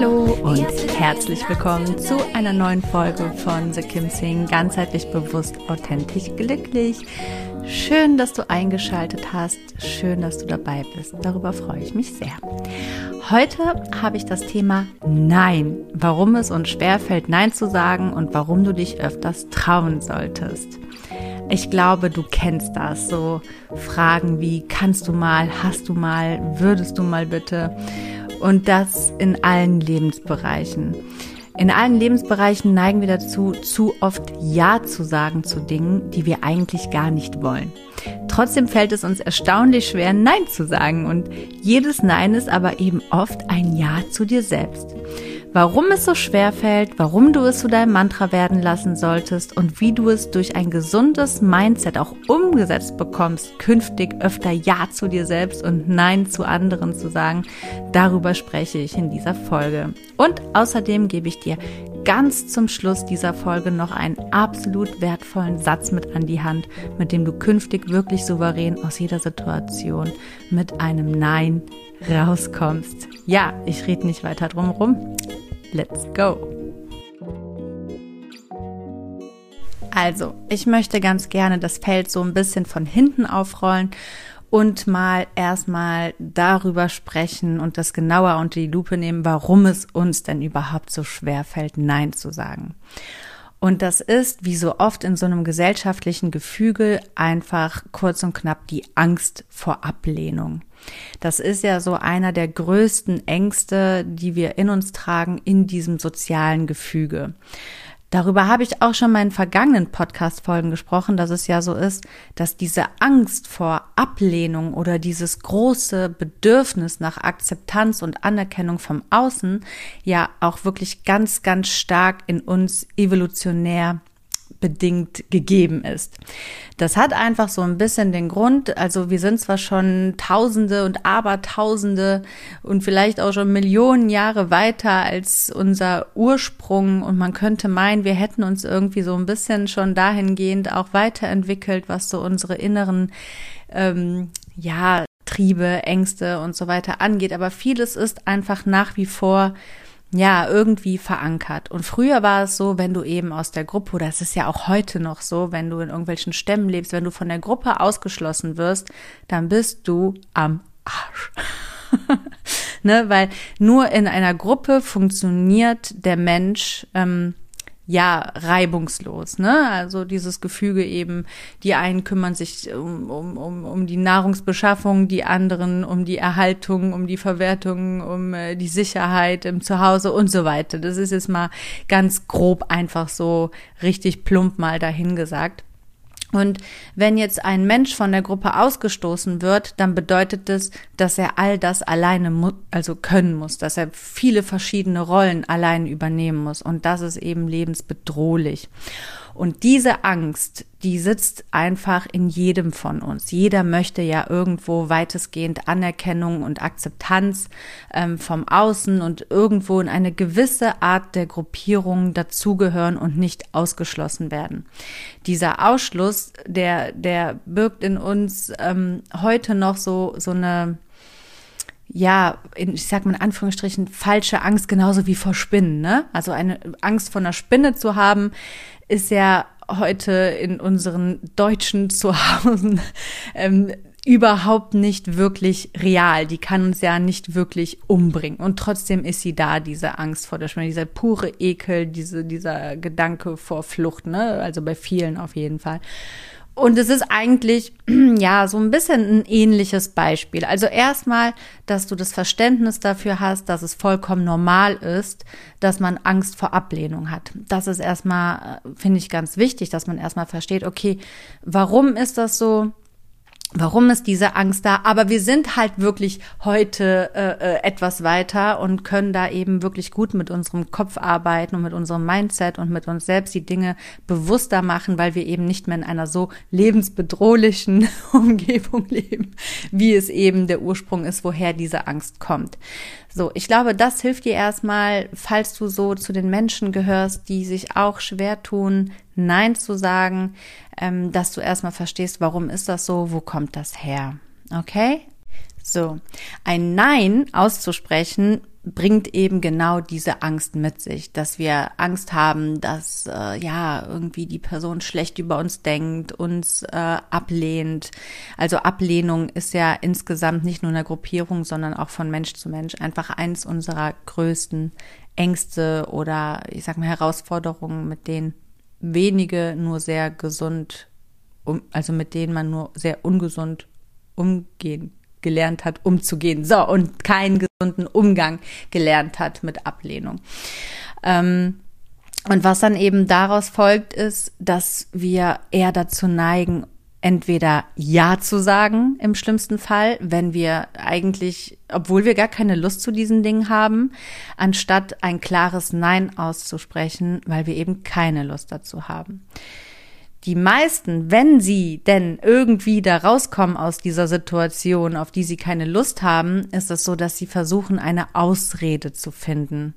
Hallo und herzlich willkommen zu einer neuen Folge von The Kim Sing, ganzheitlich bewusst, authentisch, glücklich. Schön, dass du eingeschaltet hast. Schön, dass du dabei bist. Darüber freue ich mich sehr. Heute habe ich das Thema Nein. Warum es uns schwerfällt, Nein zu sagen und warum du dich öfters trauen solltest. Ich glaube, du kennst das. So Fragen wie, kannst du mal, hast du mal, würdest du mal bitte? Und das in allen Lebensbereichen. In allen Lebensbereichen neigen wir dazu, zu oft Ja zu sagen zu Dingen, die wir eigentlich gar nicht wollen. Trotzdem fällt es uns erstaunlich schwer, Nein zu sagen. Und jedes Nein ist aber eben oft ein Ja zu dir selbst warum es so schwer fällt, warum du es zu deinem Mantra werden lassen solltest und wie du es durch ein gesundes Mindset auch umgesetzt bekommst, künftig öfter Ja zu dir selbst und Nein zu anderen zu sagen. Darüber spreche ich in dieser Folge. Und außerdem gebe ich dir ganz zum Schluss dieser Folge noch einen absolut wertvollen Satz mit an die Hand, mit dem du künftig wirklich souverän aus jeder Situation mit einem Nein rauskommst. Ja, ich rede nicht weiter drum rum. Let's go! Also, ich möchte ganz gerne das Feld so ein bisschen von hinten aufrollen und mal erstmal darüber sprechen und das genauer unter die Lupe nehmen, warum es uns denn überhaupt so schwer fällt, Nein zu sagen. Und das ist, wie so oft in so einem gesellschaftlichen Gefüge, einfach kurz und knapp die Angst vor Ablehnung. Das ist ja so einer der größten Ängste, die wir in uns tragen in diesem sozialen Gefüge. Darüber habe ich auch schon in vergangenen Podcast-Folgen gesprochen, dass es ja so ist, dass diese Angst vor Ablehnung oder dieses große Bedürfnis nach Akzeptanz und Anerkennung vom Außen ja auch wirklich ganz, ganz stark in uns evolutionär bedingt gegeben ist. Das hat einfach so ein bisschen den Grund, also wir sind zwar schon Tausende und Abertausende und vielleicht auch schon Millionen Jahre weiter als unser Ursprung und man könnte meinen, wir hätten uns irgendwie so ein bisschen schon dahingehend auch weiterentwickelt, was so unsere inneren, ähm, ja, Triebe, Ängste und so weiter angeht. Aber vieles ist einfach nach wie vor ja, irgendwie verankert. Und früher war es so, wenn du eben aus der Gruppe, es ist ja auch heute noch so, wenn du in irgendwelchen Stämmen lebst, wenn du von der Gruppe ausgeschlossen wirst, dann bist du am Arsch. ne, weil nur in einer Gruppe funktioniert der Mensch ähm, ja reibungslos. Ne? Also dieses Gefüge eben, die einen kümmern sich um, um, um, um die Nahrungsbeschaffung, die anderen um die Erhaltung, um die Verwertung, um äh, die Sicherheit im Zuhause und so weiter. Das ist jetzt mal ganz grob einfach so richtig plump mal dahingesagt. Und wenn jetzt ein Mensch von der Gruppe ausgestoßen wird, dann bedeutet es, dass er all das alleine also können muss, dass er viele verschiedene Rollen allein übernehmen muss. Und das ist eben lebensbedrohlich. Und diese Angst, die sitzt einfach in jedem von uns. Jeder möchte ja irgendwo weitestgehend Anerkennung und Akzeptanz ähm, vom Außen und irgendwo in eine gewisse Art der Gruppierung dazugehören und nicht ausgeschlossen werden. Dieser Ausschluss, der, der birgt in uns ähm, heute noch so, so eine, ja, in, ich sag mal in Anführungsstrichen, falsche Angst, genauso wie vor Spinnen, ne? Also eine Angst vor einer Spinne zu haben, ist ja heute in unseren deutschen Zuhause ähm, überhaupt nicht wirklich real. Die kann uns ja nicht wirklich umbringen. Und trotzdem ist sie da, diese Angst vor der Schwimmer, dieser pure Ekel, diese, dieser Gedanke vor Flucht, ne? Also bei vielen auf jeden Fall. Und es ist eigentlich, ja, so ein bisschen ein ähnliches Beispiel. Also erstmal, dass du das Verständnis dafür hast, dass es vollkommen normal ist, dass man Angst vor Ablehnung hat. Das ist erstmal, äh, finde ich, ganz wichtig, dass man erstmal versteht, okay, warum ist das so? Warum ist diese Angst da? Aber wir sind halt wirklich heute äh, äh, etwas weiter und können da eben wirklich gut mit unserem Kopf arbeiten und mit unserem Mindset und mit uns selbst die Dinge bewusster machen, weil wir eben nicht mehr in einer so lebensbedrohlichen Umgebung leben, wie es eben der Ursprung ist, woher diese Angst kommt. So, ich glaube, das hilft dir erstmal, falls du so zu den Menschen gehörst, die sich auch schwer tun, Nein zu sagen, ähm, dass du erstmal verstehst, warum ist das so, wo kommt das her. Okay? So, ein Nein auszusprechen bringt eben genau diese Angst mit sich, dass wir Angst haben, dass äh, ja irgendwie die Person schlecht über uns denkt, uns äh, ablehnt. Also Ablehnung ist ja insgesamt nicht nur eine Gruppierung, sondern auch von Mensch zu Mensch einfach eins unserer größten Ängste oder ich sag mal Herausforderungen, mit denen wenige nur sehr gesund, um, also mit denen man nur sehr ungesund umgehen gelernt hat, umzugehen. So, und keinen gesunden Umgang gelernt hat mit Ablehnung. Ähm, und was dann eben daraus folgt, ist, dass wir eher dazu neigen, entweder Ja zu sagen im schlimmsten Fall, wenn wir eigentlich, obwohl wir gar keine Lust zu diesen Dingen haben, anstatt ein klares Nein auszusprechen, weil wir eben keine Lust dazu haben. Die meisten, wenn sie denn irgendwie da rauskommen aus dieser Situation, auf die sie keine Lust haben, ist es so, dass sie versuchen, eine Ausrede zu finden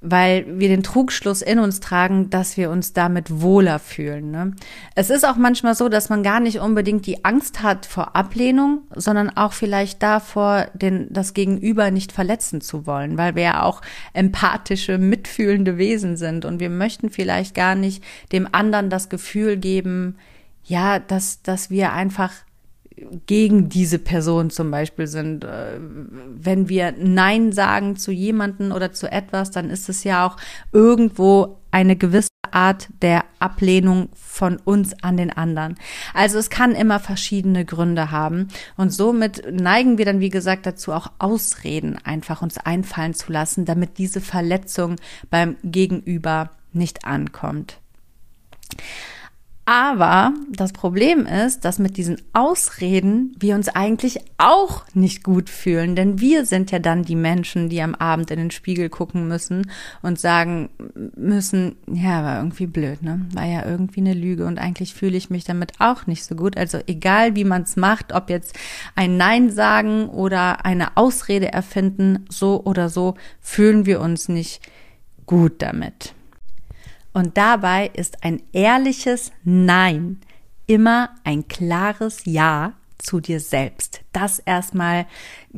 weil wir den Trugschluss in uns tragen, dass wir uns damit wohler fühlen. Ne? Es ist auch manchmal so, dass man gar nicht unbedingt die Angst hat vor Ablehnung, sondern auch vielleicht davor, den, das Gegenüber nicht verletzen zu wollen, weil wir ja auch empathische, mitfühlende Wesen sind und wir möchten vielleicht gar nicht dem anderen das Gefühl geben, ja, dass, dass wir einfach gegen diese Person zum Beispiel sind. Äh, wenn wir Nein sagen zu jemanden oder zu etwas, dann ist es ja auch irgendwo eine gewisse Art der Ablehnung von uns an den anderen. Also es kann immer verschiedene Gründe haben und somit neigen wir dann, wie gesagt, dazu auch Ausreden einfach uns einfallen zu lassen, damit diese Verletzung beim Gegenüber nicht ankommt. Aber das Problem ist, dass mit diesen Ausreden wir uns eigentlich auch nicht gut fühlen, denn wir sind ja dann die Menschen, die am Abend in den Spiegel gucken müssen und sagen müssen, ja, war irgendwie blöd, ne? War ja irgendwie eine Lüge und eigentlich fühle ich mich damit auch nicht so gut. Also egal, wie man es macht, ob jetzt ein Nein sagen oder eine Ausrede erfinden, so oder so fühlen wir uns nicht gut damit. Und dabei ist ein ehrliches Nein immer ein klares Ja zu dir selbst. Das erstmal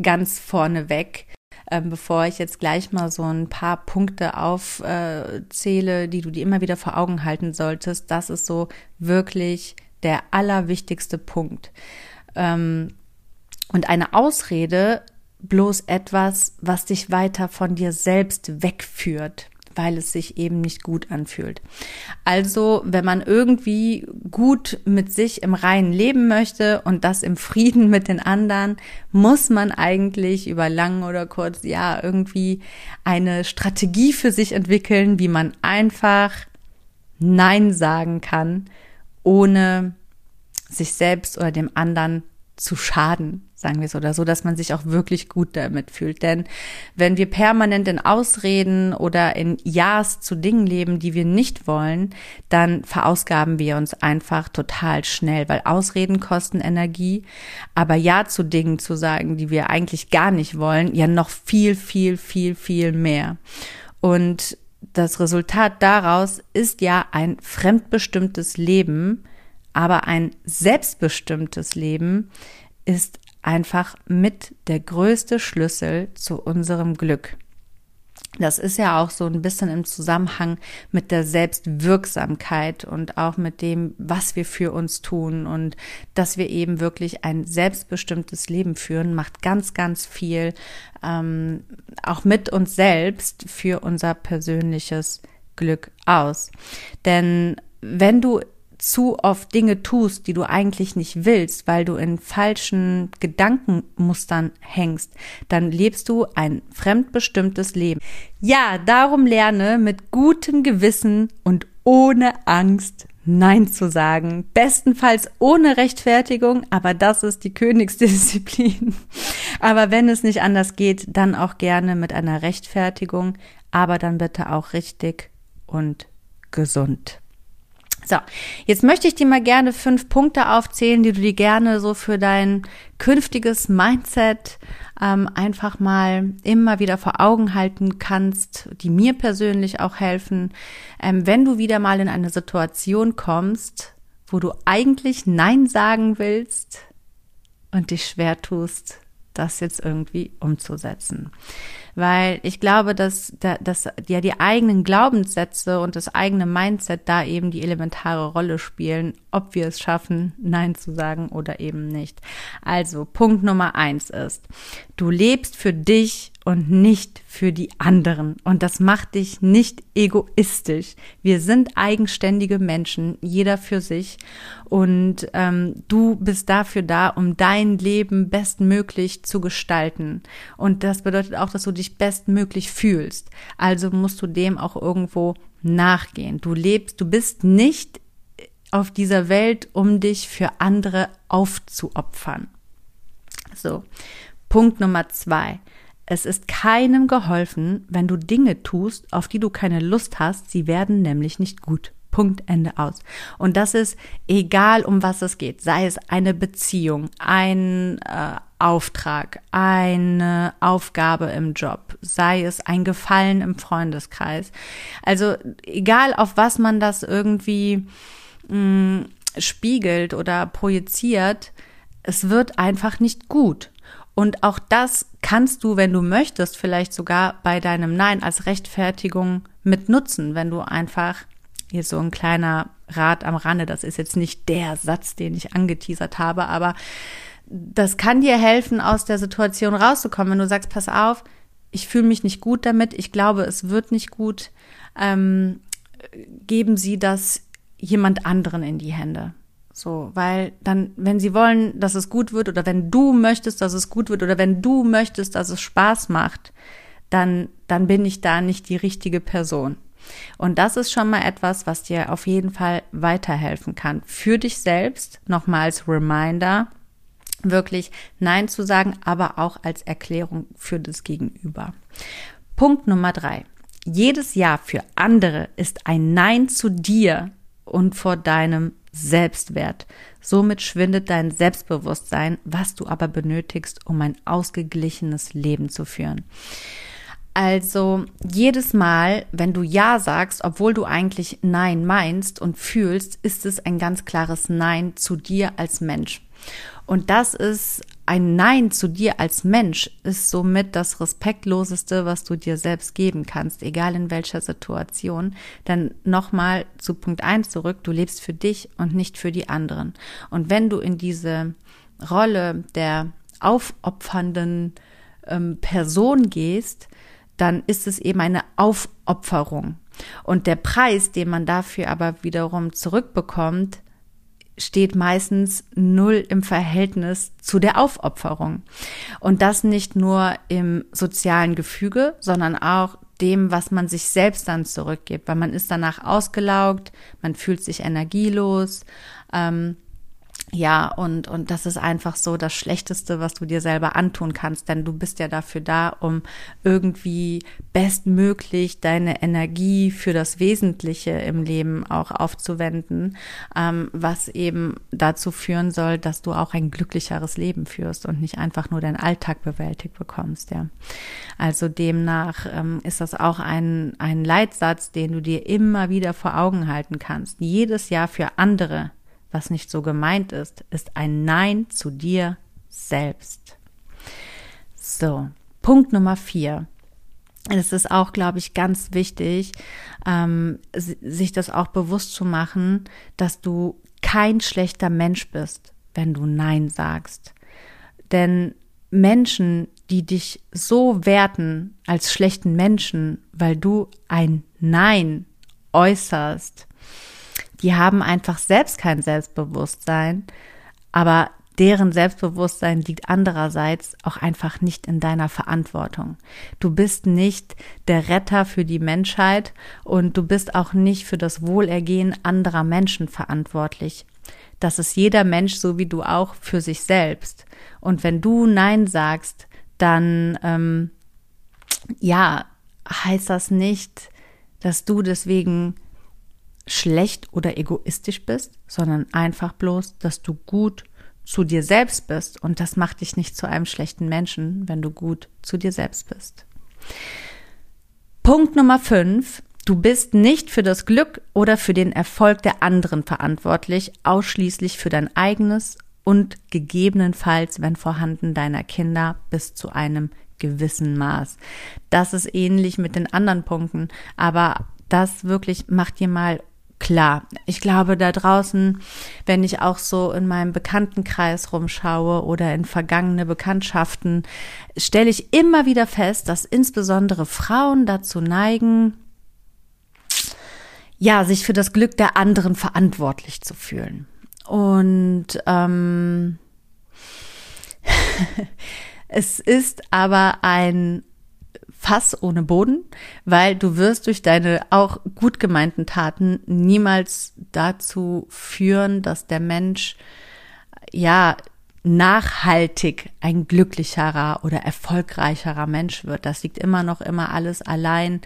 ganz vorneweg, äh, bevor ich jetzt gleich mal so ein paar Punkte aufzähle, äh, die du dir immer wieder vor Augen halten solltest. Das ist so wirklich der allerwichtigste Punkt. Ähm, und eine Ausrede bloß etwas, was dich weiter von dir selbst wegführt weil es sich eben nicht gut anfühlt. Also, wenn man irgendwie gut mit sich im Reinen leben möchte und das im Frieden mit den anderen, muss man eigentlich über lang oder kurz, ja, irgendwie eine Strategie für sich entwickeln, wie man einfach Nein sagen kann, ohne sich selbst oder dem anderen zu schaden, sagen wir es oder so, dass man sich auch wirklich gut damit fühlt. Denn wenn wir permanent in Ausreden oder in Ja's zu Dingen leben, die wir nicht wollen, dann verausgaben wir uns einfach total schnell, weil Ausreden kosten Energie, aber Ja zu Dingen zu sagen, die wir eigentlich gar nicht wollen, ja noch viel, viel, viel, viel mehr. Und das Resultat daraus ist ja ein fremdbestimmtes Leben, aber ein selbstbestimmtes Leben ist einfach mit der größte Schlüssel zu unserem Glück. Das ist ja auch so ein bisschen im Zusammenhang mit der Selbstwirksamkeit und auch mit dem, was wir für uns tun und dass wir eben wirklich ein selbstbestimmtes Leben führen, macht ganz, ganz viel ähm, auch mit uns selbst für unser persönliches Glück aus. Denn wenn du zu oft Dinge tust, die du eigentlich nicht willst, weil du in falschen Gedankenmustern hängst, dann lebst du ein fremdbestimmtes Leben. Ja, darum lerne mit gutem Gewissen und ohne Angst Nein zu sagen. Bestenfalls ohne Rechtfertigung, aber das ist die Königsdisziplin. Aber wenn es nicht anders geht, dann auch gerne mit einer Rechtfertigung, aber dann bitte auch richtig und gesund. So, jetzt möchte ich dir mal gerne fünf Punkte aufzählen, die du dir gerne so für dein künftiges Mindset ähm, einfach mal immer wieder vor Augen halten kannst, die mir persönlich auch helfen, ähm, wenn du wieder mal in eine Situation kommst, wo du eigentlich Nein sagen willst und dich schwer tust, das jetzt irgendwie umzusetzen weil ich glaube, dass, dass ja die eigenen Glaubenssätze und das eigene Mindset da eben die elementare Rolle spielen, ob wir es schaffen, Nein zu sagen oder eben nicht. Also Punkt Nummer eins ist, du lebst für dich und nicht für die anderen. Und das macht dich nicht egoistisch. Wir sind eigenständige Menschen, jeder für sich. Und ähm, du bist dafür da, um dein Leben bestmöglich zu gestalten. Und das bedeutet auch, dass du dich bestmöglich fühlst. Also musst du dem auch irgendwo nachgehen. Du lebst, du bist nicht auf dieser Welt, um dich für andere aufzuopfern. So. Punkt Nummer zwei. Es ist keinem geholfen, wenn du Dinge tust, auf die du keine Lust hast. Sie werden nämlich nicht gut. Punkt, Ende aus. Und das ist egal, um was es geht. Sei es eine Beziehung, ein äh, Auftrag, eine Aufgabe im Job, sei es ein Gefallen im Freundeskreis. Also egal, auf was man das irgendwie mh, mm, spiegelt oder projiziert, es wird einfach nicht gut. Und auch das kannst du, wenn du möchtest, vielleicht sogar bei deinem Nein als Rechtfertigung mit nutzen, wenn du einfach hier so ein kleiner Rat am Rande, das ist jetzt nicht der Satz, den ich angeteasert habe, aber das kann dir helfen, aus der Situation rauszukommen, wenn du sagst, pass auf, ich fühle mich nicht gut damit, ich glaube, es wird nicht gut, ähm, geben Sie das jemand anderen in die Hände. So, weil dann, wenn sie wollen, dass es gut wird oder wenn du möchtest, dass es gut wird oder wenn du möchtest, dass es Spaß macht, dann, dann bin ich da nicht die richtige Person. Und das ist schon mal etwas, was dir auf jeden Fall weiterhelfen kann. Für dich selbst, nochmal als Reminder, wirklich Nein zu sagen, aber auch als Erklärung für das Gegenüber. Punkt Nummer drei. Jedes Ja für andere ist ein Nein zu dir und vor deinem Selbstwert. Somit schwindet dein Selbstbewusstsein, was du aber benötigst, um ein ausgeglichenes Leben zu führen. Also jedes Mal, wenn du Ja sagst, obwohl du eigentlich Nein meinst und fühlst, ist es ein ganz klares Nein zu dir als Mensch. Und das ist ein Nein zu dir als Mensch, ist somit das respektloseste, was du dir selbst geben kannst, egal in welcher Situation. Dann nochmal zu Punkt eins zurück, du lebst für dich und nicht für die anderen. Und wenn du in diese Rolle der aufopfernden ähm, Person gehst, dann ist es eben eine Aufopferung. Und der Preis, den man dafür aber wiederum zurückbekommt, steht meistens null im Verhältnis zu der Aufopferung. Und das nicht nur im sozialen Gefüge, sondern auch dem, was man sich selbst dann zurückgibt, weil man ist danach ausgelaugt, man fühlt sich energielos, ähm, ja, und, und das ist einfach so das Schlechteste, was du dir selber antun kannst, denn du bist ja dafür da, um irgendwie bestmöglich deine Energie für das Wesentliche im Leben auch aufzuwenden, ähm, was eben dazu führen soll, dass du auch ein glücklicheres Leben führst und nicht einfach nur deinen Alltag bewältigt bekommst, ja. Also demnach ähm, ist das auch ein, ein Leitsatz, den du dir immer wieder vor Augen halten kannst. Jedes Jahr für andere was nicht so gemeint ist, ist ein Nein zu dir selbst. So, Punkt Nummer vier. es ist auch, glaube ich, ganz wichtig, ähm, sich das auch bewusst zu machen, dass du kein schlechter Mensch bist, wenn du Nein sagst. Denn Menschen, die dich so werten als schlechten Menschen, weil du ein Nein äußerst, die haben einfach selbst kein Selbstbewusstsein, aber deren Selbstbewusstsein liegt andererseits auch einfach nicht in deiner Verantwortung. Du bist nicht der Retter für die Menschheit und du bist auch nicht für das Wohlergehen anderer Menschen verantwortlich. Das ist jeder Mensch so wie du auch für sich selbst. Und wenn du Nein sagst, dann ähm, ja, heißt das nicht, dass du deswegen schlecht oder egoistisch bist, sondern einfach bloß, dass du gut zu dir selbst bist. Und das macht dich nicht zu einem schlechten Menschen, wenn du gut zu dir selbst bist. Punkt Nummer fünf. Du bist nicht für das Glück oder für den Erfolg der anderen verantwortlich, ausschließlich für dein eigenes und gegebenenfalls, wenn vorhanden, deiner Kinder bis zu einem gewissen Maß. Das ist ähnlich mit den anderen Punkten, aber das wirklich macht dir mal klar. Ich glaube, da draußen, wenn ich auch so in meinem Bekanntenkreis rumschaue oder in vergangene Bekanntschaften, stelle ich immer wieder fest, dass insbesondere Frauen dazu neigen, ja, sich für das Glück der anderen verantwortlich zu fühlen. Und ähm, es ist aber ein Fass ohne Boden, weil du wirst durch deine auch gut gemeinten Taten niemals dazu führen, dass der Mensch ja nachhaltig ein glücklicherer oder erfolgreicherer Mensch wird. Das liegt immer noch immer alles allein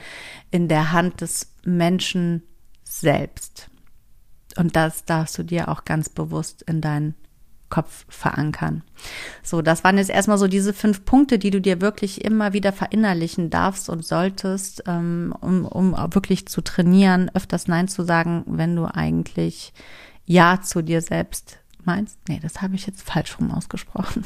in der Hand des Menschen selbst. Und das darfst du dir auch ganz bewusst in deinen Kopf verankern. So, das waren jetzt erstmal so diese fünf Punkte, die du dir wirklich immer wieder verinnerlichen darfst und solltest, ähm, um, um wirklich zu trainieren, öfters Nein zu sagen, wenn du eigentlich Ja zu dir selbst meinst. Nee, das habe ich jetzt falsch rum ausgesprochen.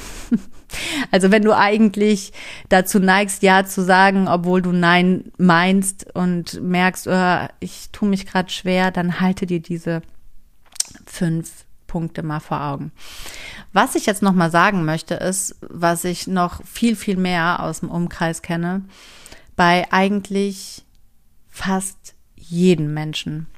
also wenn du eigentlich dazu neigst, Ja zu sagen, obwohl du Nein meinst und merkst, oh, ich tue mich gerade schwer, dann halte dir diese fünf Punkte mal vor Augen. Was ich jetzt noch mal sagen möchte, ist, was ich noch viel, viel mehr aus dem Umkreis kenne, bei eigentlich fast jedem Menschen.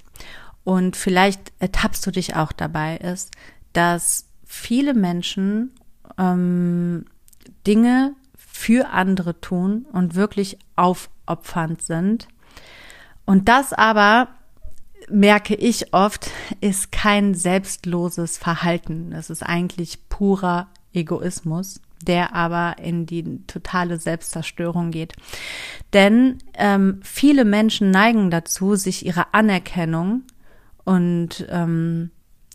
Und vielleicht ertappst du dich auch dabei, ist, dass viele Menschen ähm, Dinge für andere tun und wirklich aufopfernd sind. Und das aber merke ich oft, ist kein selbstloses Verhalten. Es ist eigentlich purer Egoismus, der aber in die totale Selbstzerstörung geht. Denn ähm, viele Menschen neigen dazu, sich ihre Anerkennung und ähm,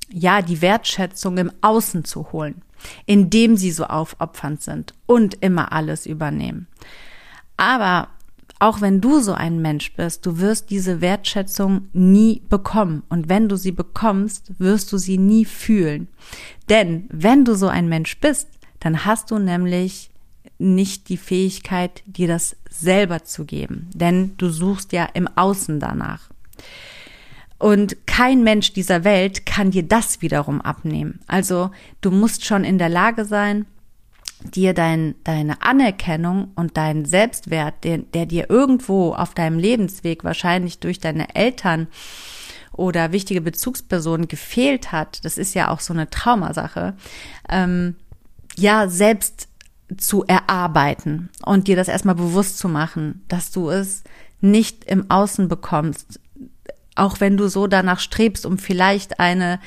ja, die Wertschätzung im Außen zu holen, indem sie so aufopfernd sind und immer alles übernehmen. Aber auch wenn du so ein Mensch bist, du wirst diese Wertschätzung nie bekommen. Und wenn du sie bekommst, wirst du sie nie fühlen. Denn wenn du so ein Mensch bist, dann hast du nämlich nicht die Fähigkeit, dir das selber zu geben. Denn du suchst ja im Außen danach. Und kein Mensch dieser Welt kann dir das wiederum abnehmen. Also du musst schon in der Lage sein, dir dein, deine Anerkennung und dein Selbstwert, der, der dir irgendwo auf deinem Lebensweg wahrscheinlich durch deine Eltern oder wichtige Bezugspersonen gefehlt hat, das ist ja auch so eine Traumasache, ähm, ja, selbst zu erarbeiten und dir das erstmal bewusst zu machen, dass du es nicht im Außen bekommst, auch wenn du so danach strebst, um vielleicht eine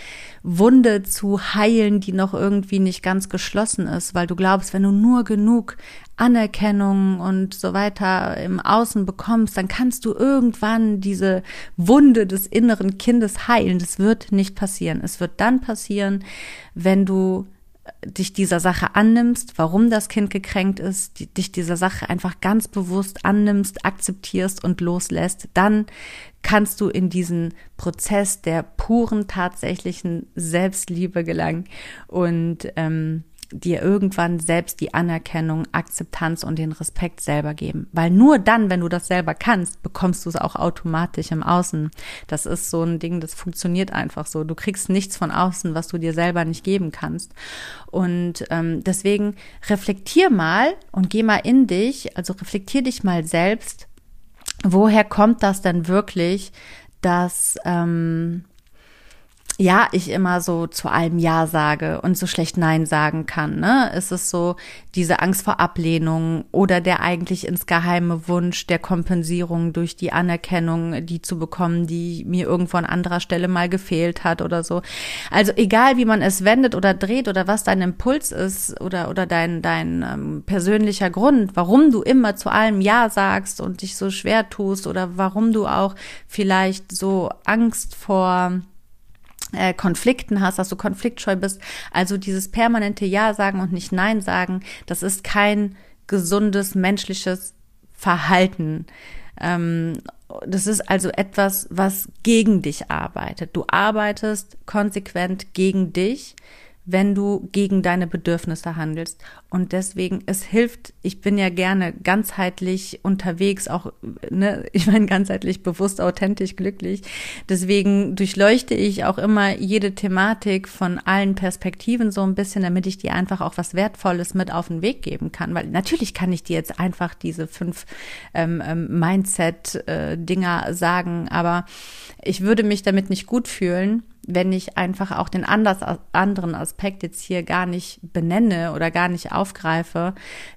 Wunde zu heilen, die noch irgendwie nicht ganz geschlossen ist, weil du glaubst, wenn du nur genug Anerkennung und so weiter im Außen bekommst, dann kannst du irgendwann diese Wunde des inneren Kindes heilen. Das wird nicht passieren. Es wird dann passieren, wenn du dich dieser Sache annimmst, warum das Kind gekränkt ist, die, dich dieser Sache einfach ganz bewusst annimmst, akzeptierst und loslässt, dann kannst du in diesen Prozess der puren tatsächlichen Selbstliebe gelangen. Und ähm, dir irgendwann selbst die Anerkennung, Akzeptanz und den Respekt selber geben. Weil nur dann, wenn du das selber kannst, bekommst du es auch automatisch im Außen. Das ist so ein Ding, das funktioniert einfach so. Du kriegst nichts von außen, was du dir selber nicht geben kannst. Und ähm, deswegen reflektier mal und geh mal in dich, also reflektier dich mal selbst. Woher kommt das denn wirklich, dass ähm, ja, ich immer so zu allem Ja sage und so schlecht Nein sagen kann. Ne? Es ist so diese Angst vor Ablehnung oder der eigentlich ins geheime Wunsch der Kompensierung durch die Anerkennung, die zu bekommen, die mir irgendwo an anderer Stelle mal gefehlt hat oder so. Also egal, wie man es wendet oder dreht oder was dein Impuls ist oder, oder dein, dein ähm, persönlicher Grund, warum du immer zu allem Ja sagst und dich so schwer tust oder warum du auch vielleicht so Angst vor äh, Konflikten hast, dass du konfliktscheu bist. Also dieses permanente Ja sagen und nicht Nein sagen, das ist kein gesundes menschliches Verhalten. Ähm, das ist also etwas, was gegen dich arbeitet. Du arbeitest konsequent gegen dich wenn du gegen deine Bedürfnisse handelst. Und deswegen, es hilft, ich bin ja gerne ganzheitlich unterwegs, auch, ne, ich meine ganzheitlich bewusst, authentisch, glücklich. Deswegen durchleuchte ich auch immer jede Thematik von allen Perspektiven so ein bisschen, damit ich dir einfach auch was Wertvolles mit auf den Weg geben kann. Weil natürlich kann ich dir jetzt einfach diese fünf ähm, ähm, Mindset-Dinger sagen, aber ich würde mich damit nicht gut fühlen, wenn ich einfach auch den anders, anderen Aspekt jetzt hier gar nicht benenne oder gar nicht aufgreife.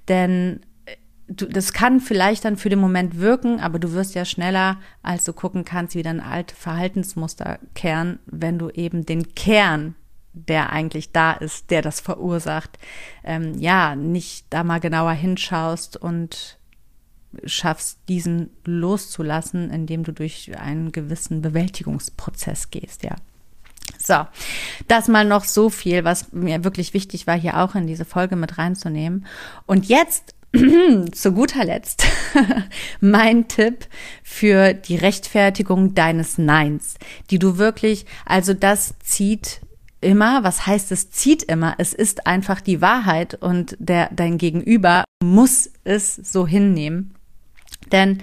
Denn äh, du, das kann vielleicht dann für den Moment wirken, aber du wirst ja schneller, als du gucken kannst, wieder ein alte Verhaltensmuster kehren, wenn du eben den Kern der eigentlich da ist, der das verursacht, ähm, ja, nicht da mal genauer hinschaust und schaffst, diesen loszulassen, indem du durch einen gewissen Bewältigungsprozess gehst, ja. So, das mal noch so viel, was mir wirklich wichtig war, hier auch in diese Folge mit reinzunehmen. Und jetzt zu guter Letzt mein Tipp für die Rechtfertigung deines Neins, die du wirklich, also das zieht immer, was heißt es zieht immer? Es ist einfach die Wahrheit und der, dein Gegenüber muss es so hinnehmen. Denn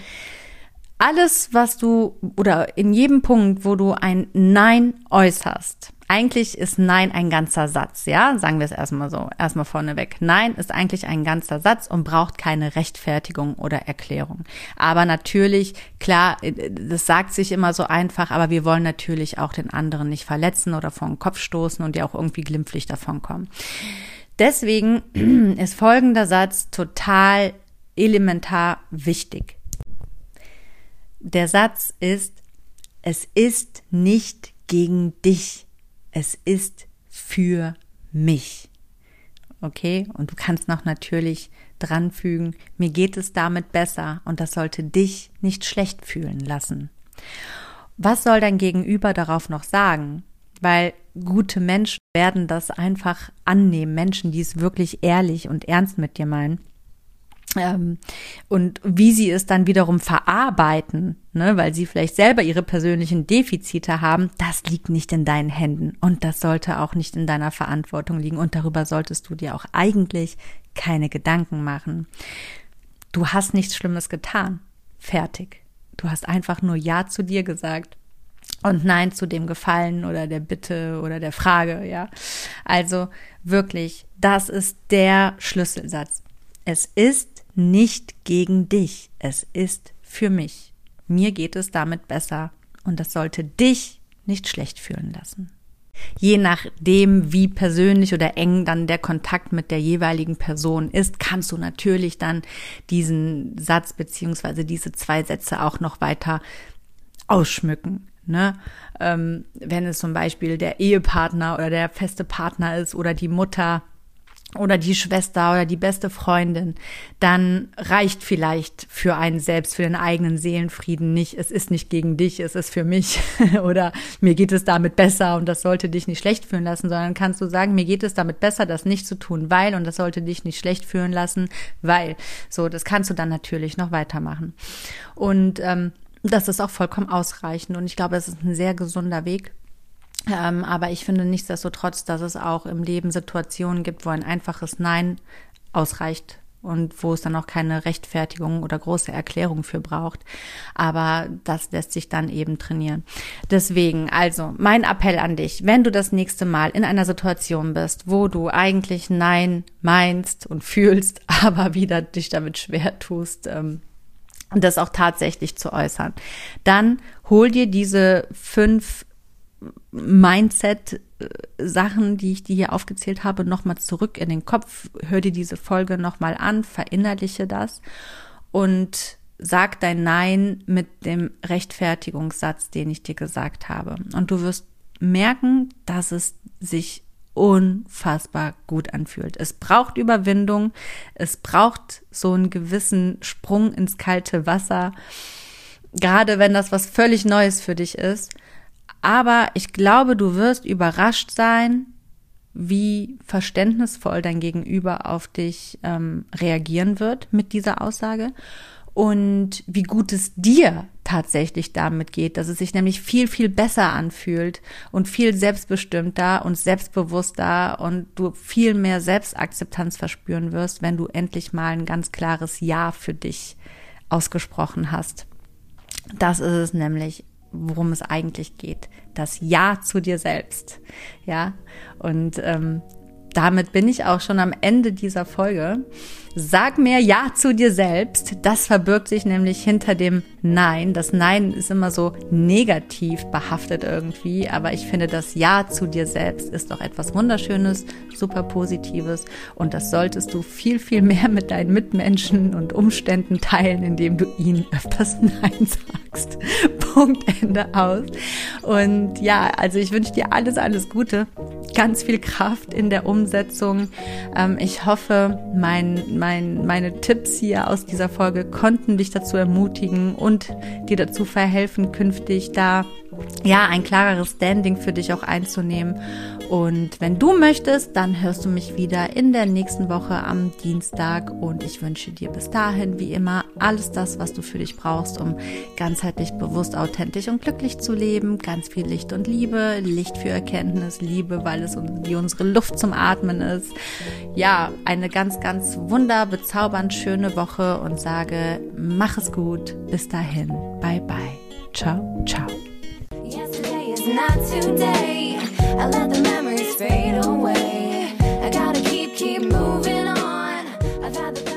alles, was du oder in jedem Punkt, wo du ein Nein äußerst, eigentlich ist Nein ein ganzer Satz, ja? Sagen wir es erstmal so, erstmal vorneweg. Nein ist eigentlich ein ganzer Satz und braucht keine Rechtfertigung oder Erklärung. Aber natürlich, klar, das sagt sich immer so einfach, aber wir wollen natürlich auch den anderen nicht verletzen oder vor den Kopf stoßen und ja auch irgendwie glimpflich davon kommen. Deswegen ist folgender Satz total elementar wichtig. Der Satz ist, es ist nicht gegen dich, es ist für mich. Okay? Und du kannst noch natürlich dranfügen, mir geht es damit besser und das sollte dich nicht schlecht fühlen lassen. Was soll dein Gegenüber darauf noch sagen? Weil gute Menschen werden das einfach annehmen, Menschen, die es wirklich ehrlich und ernst mit dir meinen. Ähm, und wie sie es dann wiederum verarbeiten, ne, weil sie vielleicht selber ihre persönlichen Defizite haben, das liegt nicht in deinen Händen und das sollte auch nicht in deiner Verantwortung liegen und darüber solltest du dir auch eigentlich keine Gedanken machen. Du hast nichts Schlimmes getan. Fertig. Du hast einfach nur Ja zu dir gesagt und Nein zu dem Gefallen oder der Bitte oder der Frage, ja. Also wirklich, das ist der Schlüsselsatz. Es ist nicht gegen dich, es ist für mich. Mir geht es damit besser und das sollte dich nicht schlecht fühlen lassen. Je nachdem, wie persönlich oder eng dann der Kontakt mit der jeweiligen Person ist, kannst du natürlich dann diesen Satz beziehungsweise diese zwei Sätze auch noch weiter ausschmücken. Ne? Ähm, wenn es zum Beispiel der Ehepartner oder der feste Partner ist oder die Mutter, oder die Schwester oder die beste Freundin, dann reicht vielleicht für einen selbst, für den eigenen Seelenfrieden nicht, es ist nicht gegen dich, es ist für mich oder mir geht es damit besser und das sollte dich nicht schlecht fühlen lassen, sondern kannst du sagen, mir geht es damit besser, das nicht zu tun, weil und das sollte dich nicht schlecht fühlen lassen, weil. So, das kannst du dann natürlich noch weitermachen. Und ähm, das ist auch vollkommen ausreichend und ich glaube, es ist ein sehr gesunder Weg Ähm, aber ich finde nichtsdestotrotz, dass es auch im Leben Situationen gibt, wo ein einfaches Nein ausreicht und wo es dann auch keine Rechtfertigung oder große Erklärung für braucht. Aber das lässt sich dann eben trainieren. Deswegen, also mein Appell an dich, wenn du das nächste Mal in einer Situation bist, wo du eigentlich Nein meinst und fühlst, aber wieder dich damit schwer tust, ähm, das auch tatsächlich zu äußern, dann hol dir diese fünf Mindset-Sachen, die ich dir hier aufgezählt habe, nochmal zurück in den Kopf. Hör dir diese Folge nochmal an, verinnerliche das und sag dein Nein mit dem Rechtfertigungssatz, den ich dir gesagt habe. Und du wirst merken, dass es sich unfassbar gut anfühlt. Es braucht Überwindung, es braucht so einen gewissen Sprung ins kalte Wasser, gerade wenn das was völlig Neues für dich ist. Aber ich glaube, du wirst überrascht sein, wie verständnisvoll dein Gegenüber auf dich ähm, reagieren wird mit dieser Aussage und wie gut es dir tatsächlich damit geht, dass es sich nämlich viel, viel besser anfühlt und viel selbstbestimmter und selbstbewusster und du viel mehr Selbstakzeptanz verspüren wirst, wenn du endlich mal ein ganz klares Ja für dich ausgesprochen hast. Das ist es nämlich worum es eigentlich geht. Das Ja zu dir selbst. Ja. Und ähm, damit bin ich auch schon am Ende dieser Folge. Sag mehr Ja zu dir selbst. Das verbirgt sich nämlich hinter dem Nein. Das Nein ist immer so negativ behaftet irgendwie, aber ich finde, das Ja zu dir selbst ist doch etwas Wunderschönes, super Positives und das solltest du viel, viel mehr mit deinen Mitmenschen und Umständen teilen, indem du ihnen öfters Nein sagst. Punkt, Ende aus. Und ja, also ich wünsche dir alles, alles Gute, ganz viel Kraft in der Umsetzung. Ähm, ich hoffe, mein mein, meine Tipps hier aus dieser Folge konnten dich dazu ermutigen und dir dazu verhelfen, künftig da ja, ein klareres Standing für dich auch einzunehmen. Und wenn du möchtest, dann hörst du mich wieder in der nächsten Woche am Dienstag. Und ich wünsche dir bis dahin, wie immer, alles das, was du für dich brauchst, um ganzheitlich, bewusst, authentisch und glücklich zu leben. Ganz viel Licht und Liebe, Licht für Erkenntnis, Liebe, weil es wie unsere Luft zum Atmen ist. Ja, eine ganz, ganz wunder, bezaubernd schöne Woche und sage, mach es gut. Bis dahin. Bye, bye. Ciao, ciao. just not today. I let the memories fade away. I gotta keep, keep moving on. I've had the